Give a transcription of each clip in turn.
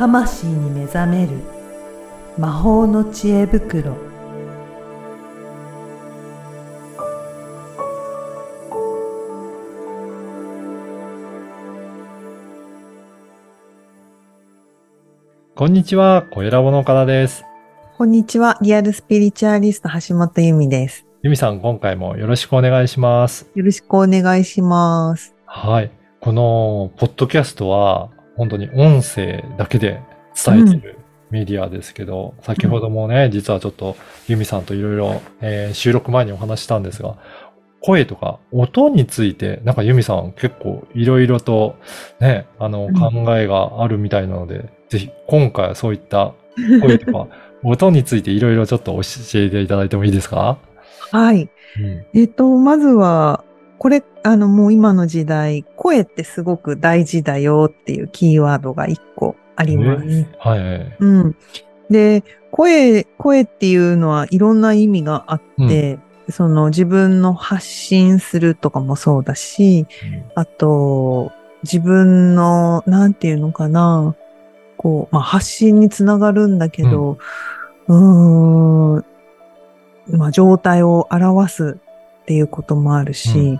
魂に目覚める魔法の知恵袋こんにちは、小ラボの岡田です。こんにちは。リアルスピリチュアリスト橋本由美です。ゆみさん、今回もよろしくお願いします。よろしくお願いします。はい。この、ポッドキャストは、本当に音声だけで伝えているメディアですけど、先ほどもね、実はちょっとゆみさんといろいろ、えー収録前にお話ししたんですが、声とか音について、なんかユミさん結構いろいろとね、あのうん考えがあるみたいなので、ぜひ今回はそういった声とか 音についていろいろちょっと教えていただいてもいいですか？はい。うん。えっと、まずは、これ、あの、もう今の時代、声ってすごく大事だよっていうキーワードが一個あります。えーはいはい。うん。で、声、声っていうのはいろんな意味があって、その自分の発信するとかもそうだし、あと、自分の、なんていうのかな、こう、まあ、発信につながるんだけど、うーん、まあ、状態を表すっていうこともあるし、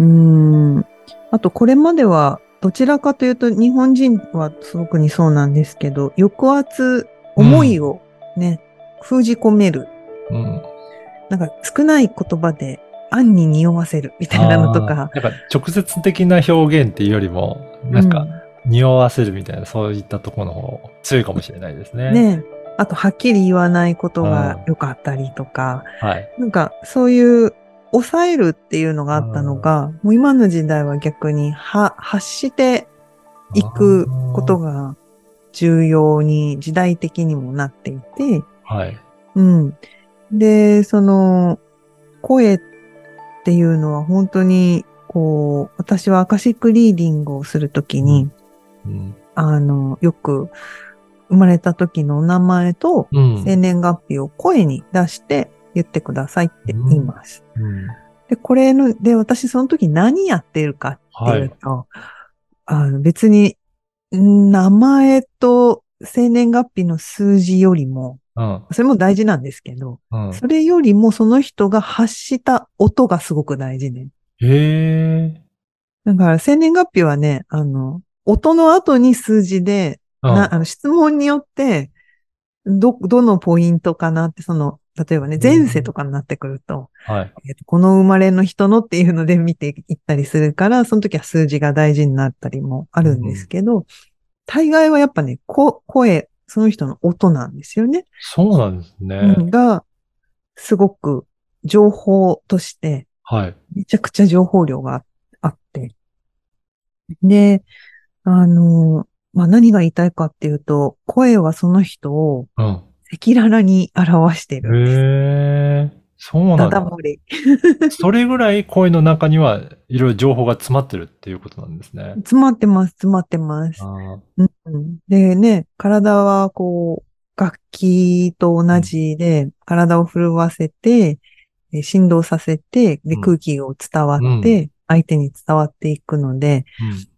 うーん、あと、これまでは、どちらかというと、日本人は特にそうなんですけど、抑圧、思いをね、封じ込める。うん。なんか、少ない言葉で、暗に匂わせるみたいなのとか、なんか直接的な表現っていうよりも、なんか匂わせるみたいな、そういったところの方強いかもしれないですね。ね。あと、はっきり言わないことが良かったりとか、はい。なんか、そういう、抑えるっていうのがあったのが、もう今の時代は逆に、は、発していくことが重要に、時代的にもなっていて、はい。うん。で、その、声っていうのは本当に、こう、私はアカシックリーディングをするときに、うん。あの、よく生まれた時のお名前とうん。生年月日を声に出して言ってくださいって言います。うんで、これの、で、私その時何やってるかっていうと、あの別に、ん名前と生年月日の数字よりも、うん。それも大事なんですけど、うん。それよりもその人が発した音がすごく大事で。へえ。だから生年月日はね、あの、音の後に数字で、うんなあの質問によって、ど、どのポイントかなって、その、例えばね、前世とかになってくると、はい。えこの生まれの人のっていうので見ていったりするから、その時は数字が大事になったりもあるんですけど、大概はやっぱね、こ声、その人の音なんですよね。そうなんですね。うんが、すごく情報として、はい。めちゃくちゃ情報量がああって。で、あの、まあ、何が言いたいかっていうと、声はその人をうん。赤裸々に表してる。へえ。そうなんだ。ただ。それぐらい声の中にはいろいろ情報が詰まってるっていうことなんですね。詰まってます、詰まってます。うんうんでね、体はこう、楽器と同じで、体を震わせて、え振動させて、で、うん空気を伝わうって、相手に伝わっていくので、うん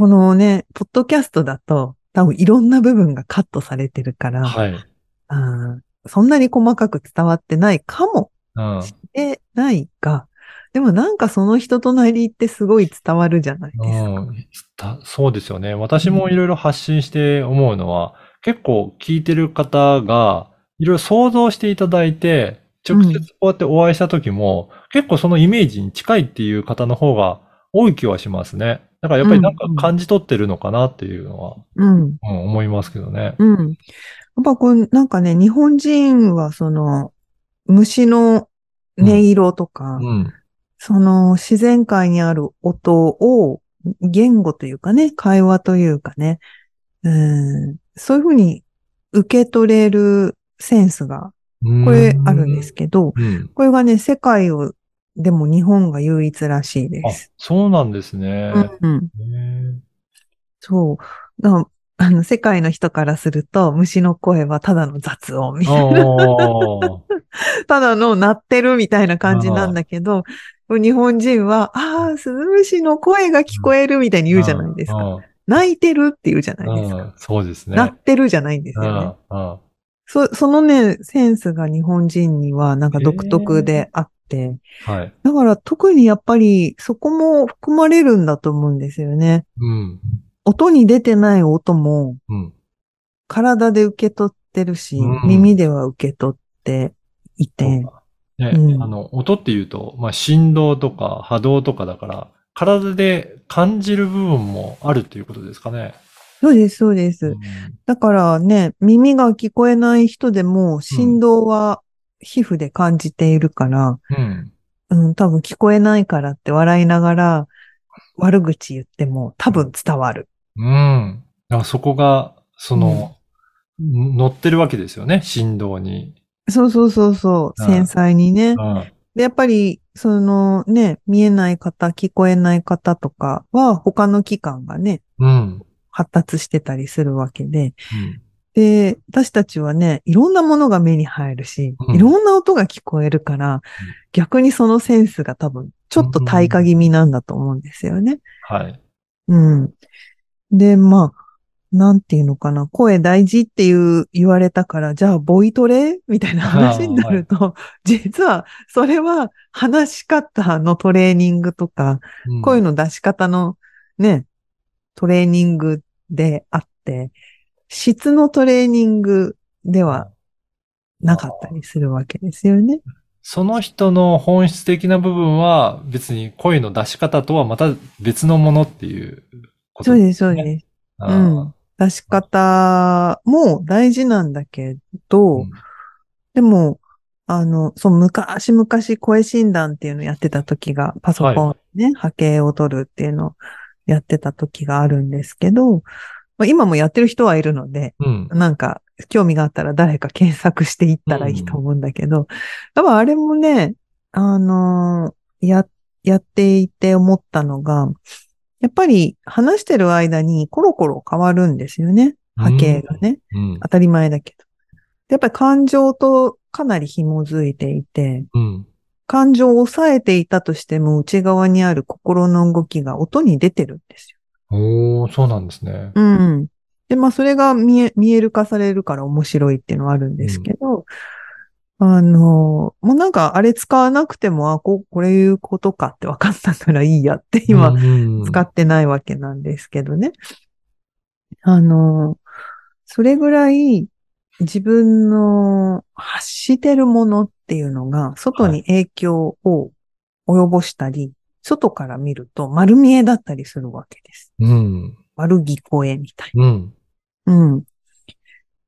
このね、ポッドキャストだと、多分いろんな部分がカットされてるから、はい。そんなに細かく伝わってないかもうん。しれないが、でもなんかその人となりってすごい伝わるじゃないですか。うんたそうですよね。私もいろいろ発信して思うのは、結構聞いてる方がいろいろ想像していただいて、直接こうやってお会いした時も、結構そのイメージに近いっていう方の方が多い気はしますね。だからやっぱりなんか感じ取ってるのかなっていうのは、うん。うん思いますけどね。うん。やっぱこう、なんかね、日本人はその、虫の音色とか、うん。その自然界にある音を言語というかね、会話というかね、うん、そういうふうに受け取れるセンスが、これあるんですけど、うん。これがね、世界を、でも日本が唯一らしいであす。、そうなんですね。うんうん、へそう。だあの、世界の人からすると、虫の声はただの雑音みーたいな。あ ただの鳴ってるみたいな感じなんだけど、日本人は、ああ、スズムシの声が聞こえるみたいにー言うじゃないですか。うん泣いてるっていうじゃないですか。うん、そうですね。なってるじゃないんですうん、よね。うん。そそのね、センスが日本人にはなんか独特であって、はい。だから特にやっぱりそこも含まれるんだと思うんですよね。うん。音に出てない音もうん。体で受け取ってるし、うん耳では受け取っていて、ね、うんあの、音っていうと、まあ、振動とか波動とかだから、体で感じる部分もあるっていうことですかね。そうです、そうです。うんだからね、耳が聞こえない人でも振動は皮膚で感じているから、うん。うん、多分聞こえないからって笑いながら悪口言っても多分伝わる。うん。だからそこが、その、乗ってるわけですよね、振動に。そうそうそうそう、うん繊細にね。うん。で、やっぱり、そのね、見えない方、聞こえない方とかは他の器官がね、うん。発達してたりするわけで、うんで、私たちはね、いろんなものが目に入るし、うんいろんな音が聞こえるから、逆にそのセンスが多分、ちょっと退化気味なんだと思うんですよね。はい。うん。で、まあ、なんていうのかな、声大事っていう言われたから、じゃあボイトレみたいな話になると、実はそれは話し方のトレーニングとか、うん声の出し方のね、トレーニングであって、質のトレーニングではなかったりするわけですよね。その人の本質的な部分は別に声の出し方とはまた別のものっていうことそうです、そうです。うん。出し方も大事なんだけど、うんでも、あの、そう、昔々声診断っていうのをやってた時が、パソコンね、波形を取るっていうのをやってた時があるんですけど、まあ、今もやってる人はいるので、うん。なんか、興味があったら誰か検索していったらいいと思うんだけど、やっぱあれもね、あのーや、やっていて思ったのが、やっぱり話してる間にコロコロ変わるんですよね。波形がね。うん。当たり前だけど。でやっぱり感情とかなり紐づいていて、うん。感情を抑えていたとしても内側にある心の動きが音に出てるんですよ。おー、そうなんですね。うん。で、まあ、それが見え、見える化されるから面白いっていうのはあるんですけど、あの、もうなんか、あれ使わなくても、あ、こ、これいうことかって分かったからいいやって今、うん使ってないわけなんですけどね。あの、それぐらい自分の発してるものっていうのが、外に影響を及ぼしたり、外から見ると丸見えだったりするわけです。うん。悪聞こえみたいうん。な。うん。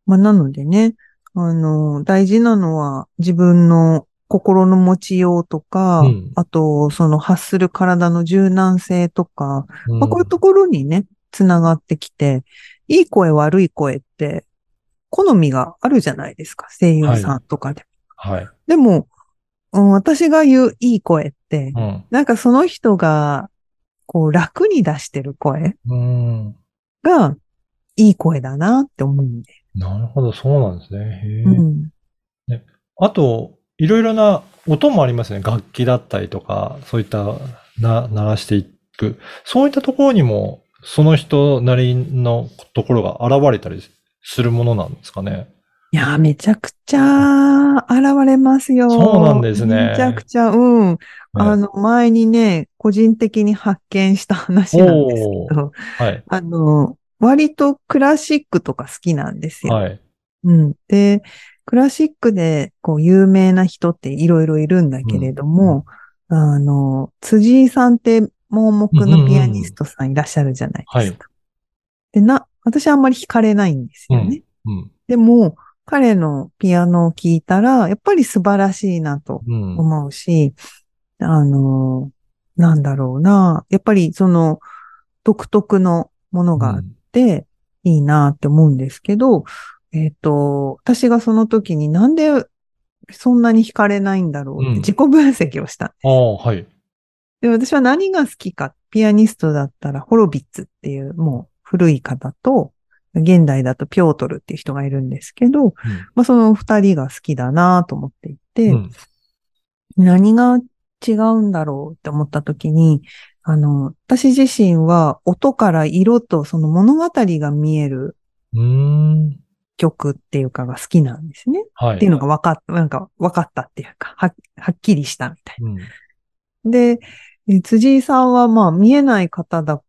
まあ、なのでね、あの、大事なのは自分の心の持ちようとか、うんあと、その発する体の柔軟性とか、うんまあ、こういうところにね、つながってきて、いい声悪い声って、好みがあるじゃないですか、声優さんとかで。はい。でも、うん私が言ういい声って、うん。なんかその人が、こう楽に出してる声うん。が、いい声だなって思うんで。なるほど、そうなんですね。へえうん。あと、いろいろな音もありますね。楽器だったりとか、そういったな、鳴らしていく。そういったところにも、その人なりのところが現れたりするものなんですかね。いやー、めちゃくちゃ現れますよ。そうなんですねめちゃくちゃ、うん。あの、前にね、個人的に発見した話なんですけど、はい。あの、割とクラシックとか好きなんですよ。はい。うん。で、クラシックで、こう、有名な人っていろいろいるんだけれども、あの、辻井さんって盲目のピアニストさんいらっしゃるじゃないですか。で、な、私はあんまり弾かれないんですよね。うん。でも、彼のピアノを聴いたら、やっぱり素晴らしいなとうん。思うし、あの、なんだろうな。やっぱりその独特のものがあっていいなって思うんですけど、えっ、と、私がその時になんでそんなに惹かれないんだろうってうん自己分析をした。ああ、はい。で、私は何が好きか、ピアニストだったらホロビッツっていうもう古い方と、現代だとピョートルっていう人がいるんですけど、まあその二人が好きだなと思っていて、うん。何が違うんだろうって思った時に、あの、私自身は音から色とその物語が見える。曲っていうかが好きなんですね。はい。っていうのが分かった、なんか分かったっていうか、ははっきりしたみたいうん。な。で、え辻井さんはまあ見えない方だ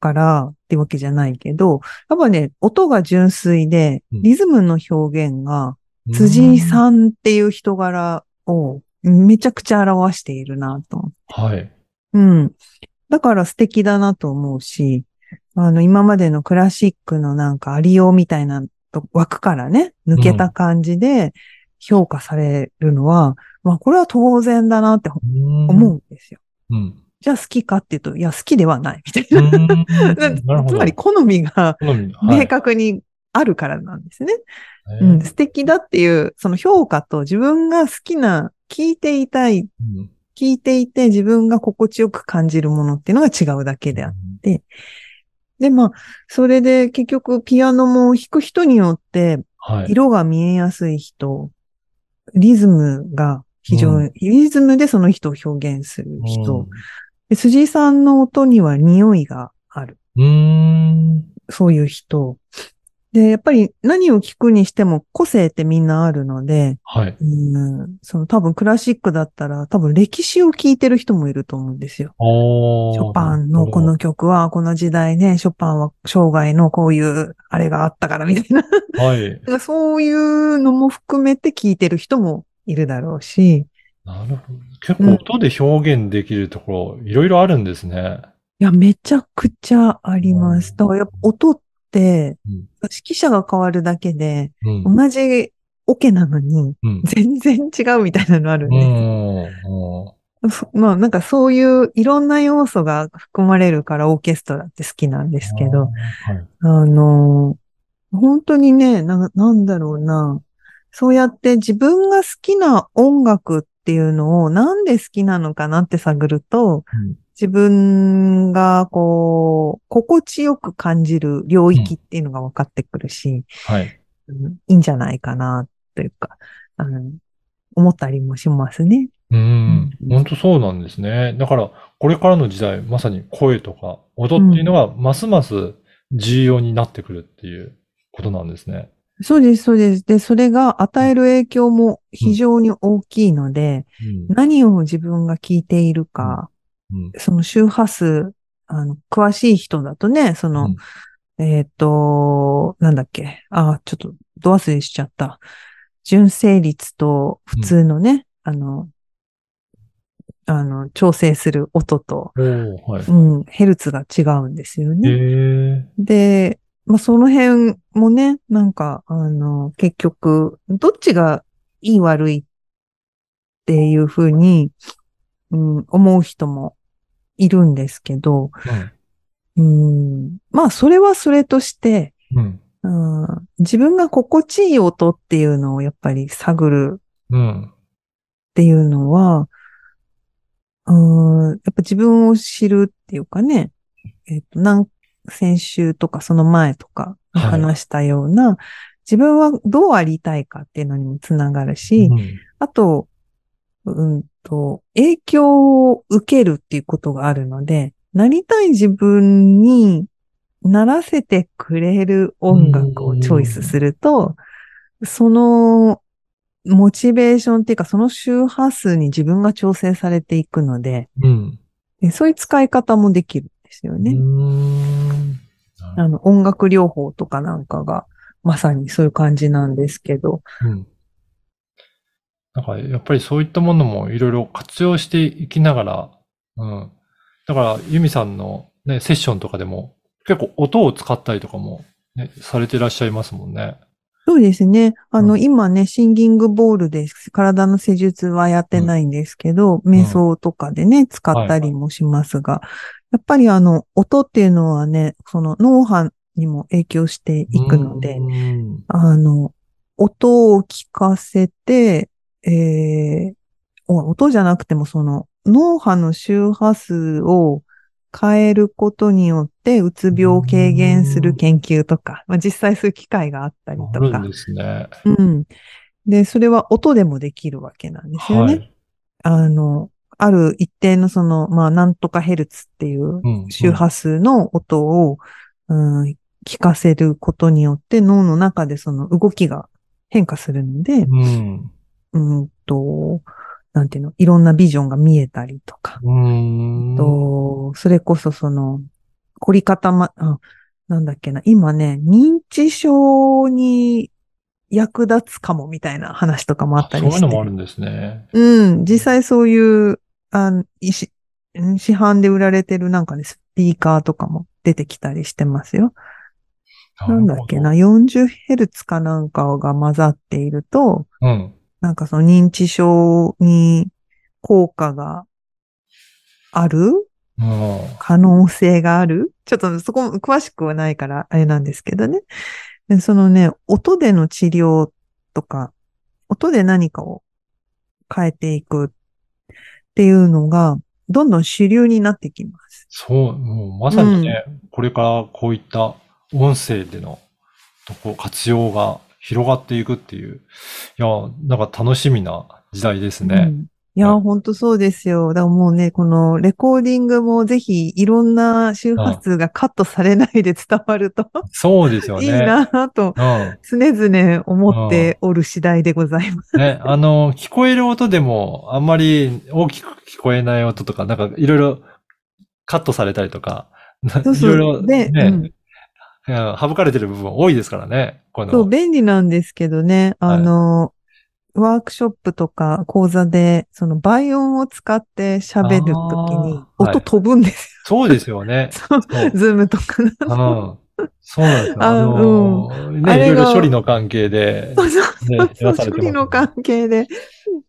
からってわけじゃないけど、やっぱね、音が純粋で、うんリズムの表現が辻井ん。さんっていう人柄をめちゃくちゃ表しているなと思ってはい。うん。だから素敵だなと思うし、あの、今までのクラシックのなんかありようみたいなと枠からね、抜けた感じで評価されるのは、まあこれは当然だなって思思うんですよ。うん。じゃあ好きかっていうと、いや好きではないみたいな。うん。な。つまり好みが明確にあるからなんですね。えーうん、素敵だっていう、その評価と自分が好きな、聞いていたい、うん聞いていて自分が心地よく感じるものっていうのが違うだけであって、で、まあ、それで結局ピアノも弾く人によってはい。色が見えやすい人、リズムが非常に、リズムでその人を表現する人、で辻井さんの音には匂いがある。うん。そういう人。で、やっぱり何を聞くにしても個性ってみんなあるので、はい。うん、その多分クラシックだったら多分歴史を聞いてる人もいると思うんですよ。ショパンのこの、曲はこの時代ね、ショパンは生涯のこういうあれがあったからみたいな。はい。そういうのも含めて聞いてる人もいるだろうし、なるほど。結構音で表現できるところ、いろいろあるんですね。いや、めちゃくちゃあります。だからやっぱ音ってうん、指揮者が変わるだけで、うん。同じオケなのに、うん。全然違うみたいなのあるんうでん。うんす。そまあなんかそういういろんな要素が含まれるからオーケストラって好きなんですけど、はい。あの、本当にね、な、なんだろうな。そうやって自分が好きな音楽っていうのをなんで好きなのかなって探ると、うん自分がこう、心地よく感じる領域っていうのが分かってくるし、はい。うんいいんじゃないかなというか、あの、思ったりもしますね。うん。うん本当そうなんですね。だから、これからの時代、まさに声とか音っていうのが、ますます重要になってくるっていうことなんですね。そうです、そうです。で、それが与える影響も非常に大きいので、うん。何を自分が聞いているか、うん。その周波数、あの、詳しい人だとね、その、えっ、と、なんだっけ。あ、ちょっと、ど忘れしちゃった。純正率と普通のね、あの、あの、調整する音と、はい。うん、ヘルツが違うんですよへね。え。で、まあ、その辺もね、なんか、あの、結局、どっちがいい悪いっていうふうに、うん、思う人もいるんですけど、うん、まあ、それはそれとして、うん。うん。うん、自分が心地いい音っていうのをやっぱり探るうん。っていうのは、うん、やっぱ自分を知るっていうかね、えっ、と、なん、先週とかその前とかはい。話したような、自分はどうありたいかっていうのにもつながるし、うん。あと、うんと、影響を受けるっていうことがあるので、なりたい自分にならせてくれる音楽をチョイスすると、そのモチベーションっていうか、その周波数に自分が調整されていくので、うん。でそういう使い方もできる。んですよね。あの、音楽療法とかなんかが、まさにそういう感じなんですけど、うん。なんか、やっぱりそういったものもいろいろ活用していきながら、うん。だから、ユミさんのね、セッションとかでも、結構音を使ったりとかも、ね、されてらっしゃいますもんね。そうですね。あの、うん今ね、シンギングボールで体の施術はやってないんですけど、瞑想とかでね、使ったりもしますが、やっぱりあの、音っていうのはね、その脳波にも影響していくので、うんあの、音を聞かせて、えーお音じゃなくてもその脳波の周波数を変えることによってうつ病を軽減する研究とか、まあ、実際そういう機会があったりとかあるん。ですね。うん。で、それは音でもできるわけなんですよね。はい。あの、ある一定のその、まあ、なんとかヘルツっていううん周波数の音を、うん聞かせることによって脳の中でその動きが変化するので、うん。うんと、なんていうの、いろんなビジョンが見えたりとか、うん。と、それこそその、凝り固ま、あ、なんだっけな、今ね、認知症に役立つかもみたいな話とかもあったりして。そういうのもあるんですね。うん、実際そういう、あいしうん市販で売られてるなんかね、スピーカーとかも出てきたりしてますよ。なんだっけな、る 40Hz かなんかが混ざっていると。うん。なんかその認知症に効果がある？うん。可能性がある？ちょっとそこ詳しくはないからあれなんですけどね。でそのね、音での治療とか、音で何かを変えていくっていうのが、どんどん主流になってきます。そう、もうまさにね、これからこういった音声でのとこ活用が広がっていくっていう、いや、なんか楽しみな時代ですね。うんいや、はいほんとそうですよ。だからもうね、このレコーディングもぜひいろんな周波数がカットされないで伝わるとそうですよね。いいなぁとうん。常々思っておる次第でございます。ね、あの、聞こえる音でも、あんまり大きく聞こえない音とか、なんかいろいろカットされたりとか、ないそうそうろいろでね、うんうん省かれてる部分多いですからね。このそう、便利なんですけどね、あの、ワークショップとか講座で、その倍音を使って喋るときに音飛ぶんですそうですよね。ズームとかうん。の。そうなんですよ。ああのあね、いれがろいろ処理の関係で、そうそうね、そうやらされてます処理の関係で。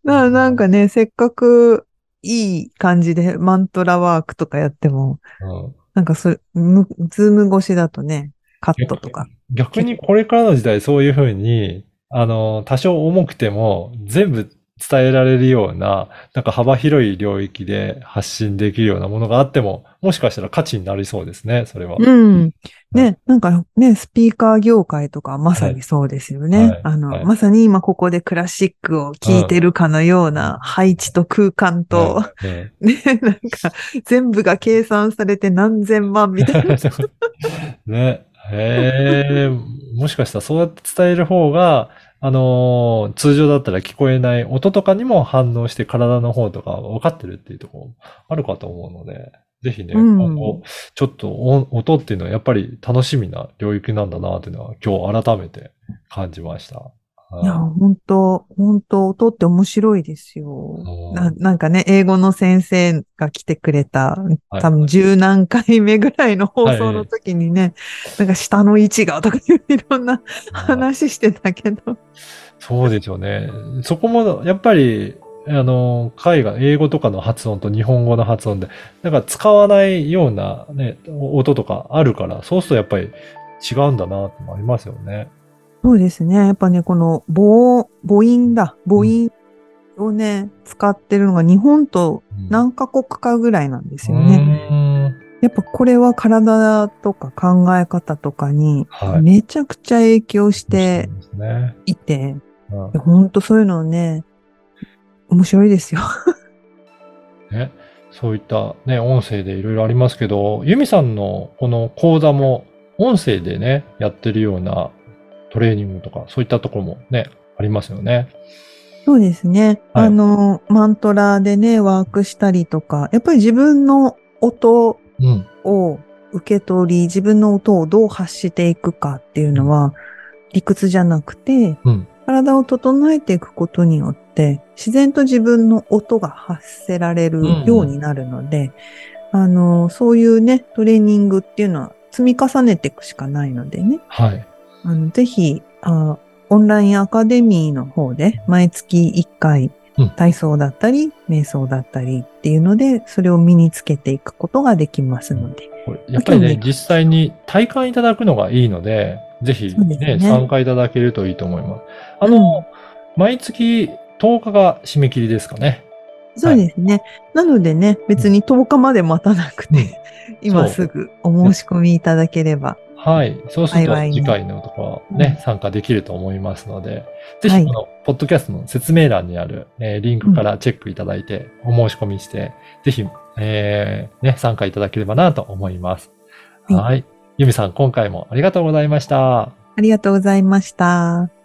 ななんかね、せっかくいい感じでマントラワークとかやっても、うんなんかそれ、むズーム越しだとね、カットとか。逆にこれからの時代そういうふうに、あの、多少重くても全部伝えられるような、なんか幅広い領域で発信できるようなものがあっても、もしかしたら価値になりそうですね、それは。うん。ね、なんかね、スピーカー業界とかまさにそうですよね。はいあの、はいまさに今ここでクラシックを聴いてるかのような配置と空間と、ね ね、なんか全部が計算されて何千万みたいな。ね。へえ、もしかしたらそうやって伝える方が、あのー通常だったら聞こえない音とかにも反応して体の方とか分かってるっていうところもあるかと思うので、ぜひね、うん今後、ちょっと音音っていうのはやっぱり楽しみな領域なんだなっていうのは今日改めて感じました。いや、本当本当音って面白いですよ。うんななんかね、英語の先生が来てくれた、はい多分十何回目ぐらいの放送の時にね、なんか下の位置がとかいういろんな話してたけど。そうですよね。そこも、やっぱり、あの、海外、英語とかの発音と日本語の発音で、なんか使わないようなね、音とかあるから、そうするとやっぱり違うんだなってのありますよね。そうですね。やっぱね、この母、母音だ。母音をね、使ってるのが日本と何カ国かぐらいなんですよね。ね。やっぱこれは体とか考え方とかにはい。めちゃくちゃ影響して。いて、うんほんとそういうのね、面白いですよ。ね、そういったね、音声でいろいろありますけど、ユミさんのこの講座も音声でね、やってるようなトレーニングとか、そういったところもね、ありますよね。そうですね。はいあの、マントラでね、ワークしたりとか、やっぱり自分の音うん。を受け取り、自分の音をどう発していくかっていうのは、理屈じゃなくて、うん。体を整えていくことによって、自然と自分の音が発せられるようになるので、あの、そういうね、トレーニングっていうのは積み重ねていくしかないのでね、はい。あのぜひあ、オンラインアカデミーの方で毎月1回うん体操だったり、瞑想だったりっていうので、それを身につけていくことができますので。やっぱりね、実際に体感いただくのがいいので、ぜひね、ね参加いただけるといいと思います。あの、毎月10日が締め切りですかね。そうですね。なのでね、別に10日まで待たなくて、今すぐお申し込みいただければ。はい。そうすると次回のところね、うん参加できると思いますので、ぜはいひこのポッドキャストの説明欄にある、えーリンクからチェックいただいて、お申し込みして、ぜひ、えーね、参加いただければなと思います。はいはい。ゆみさん、今回もありがとうございました。ありがとうございました。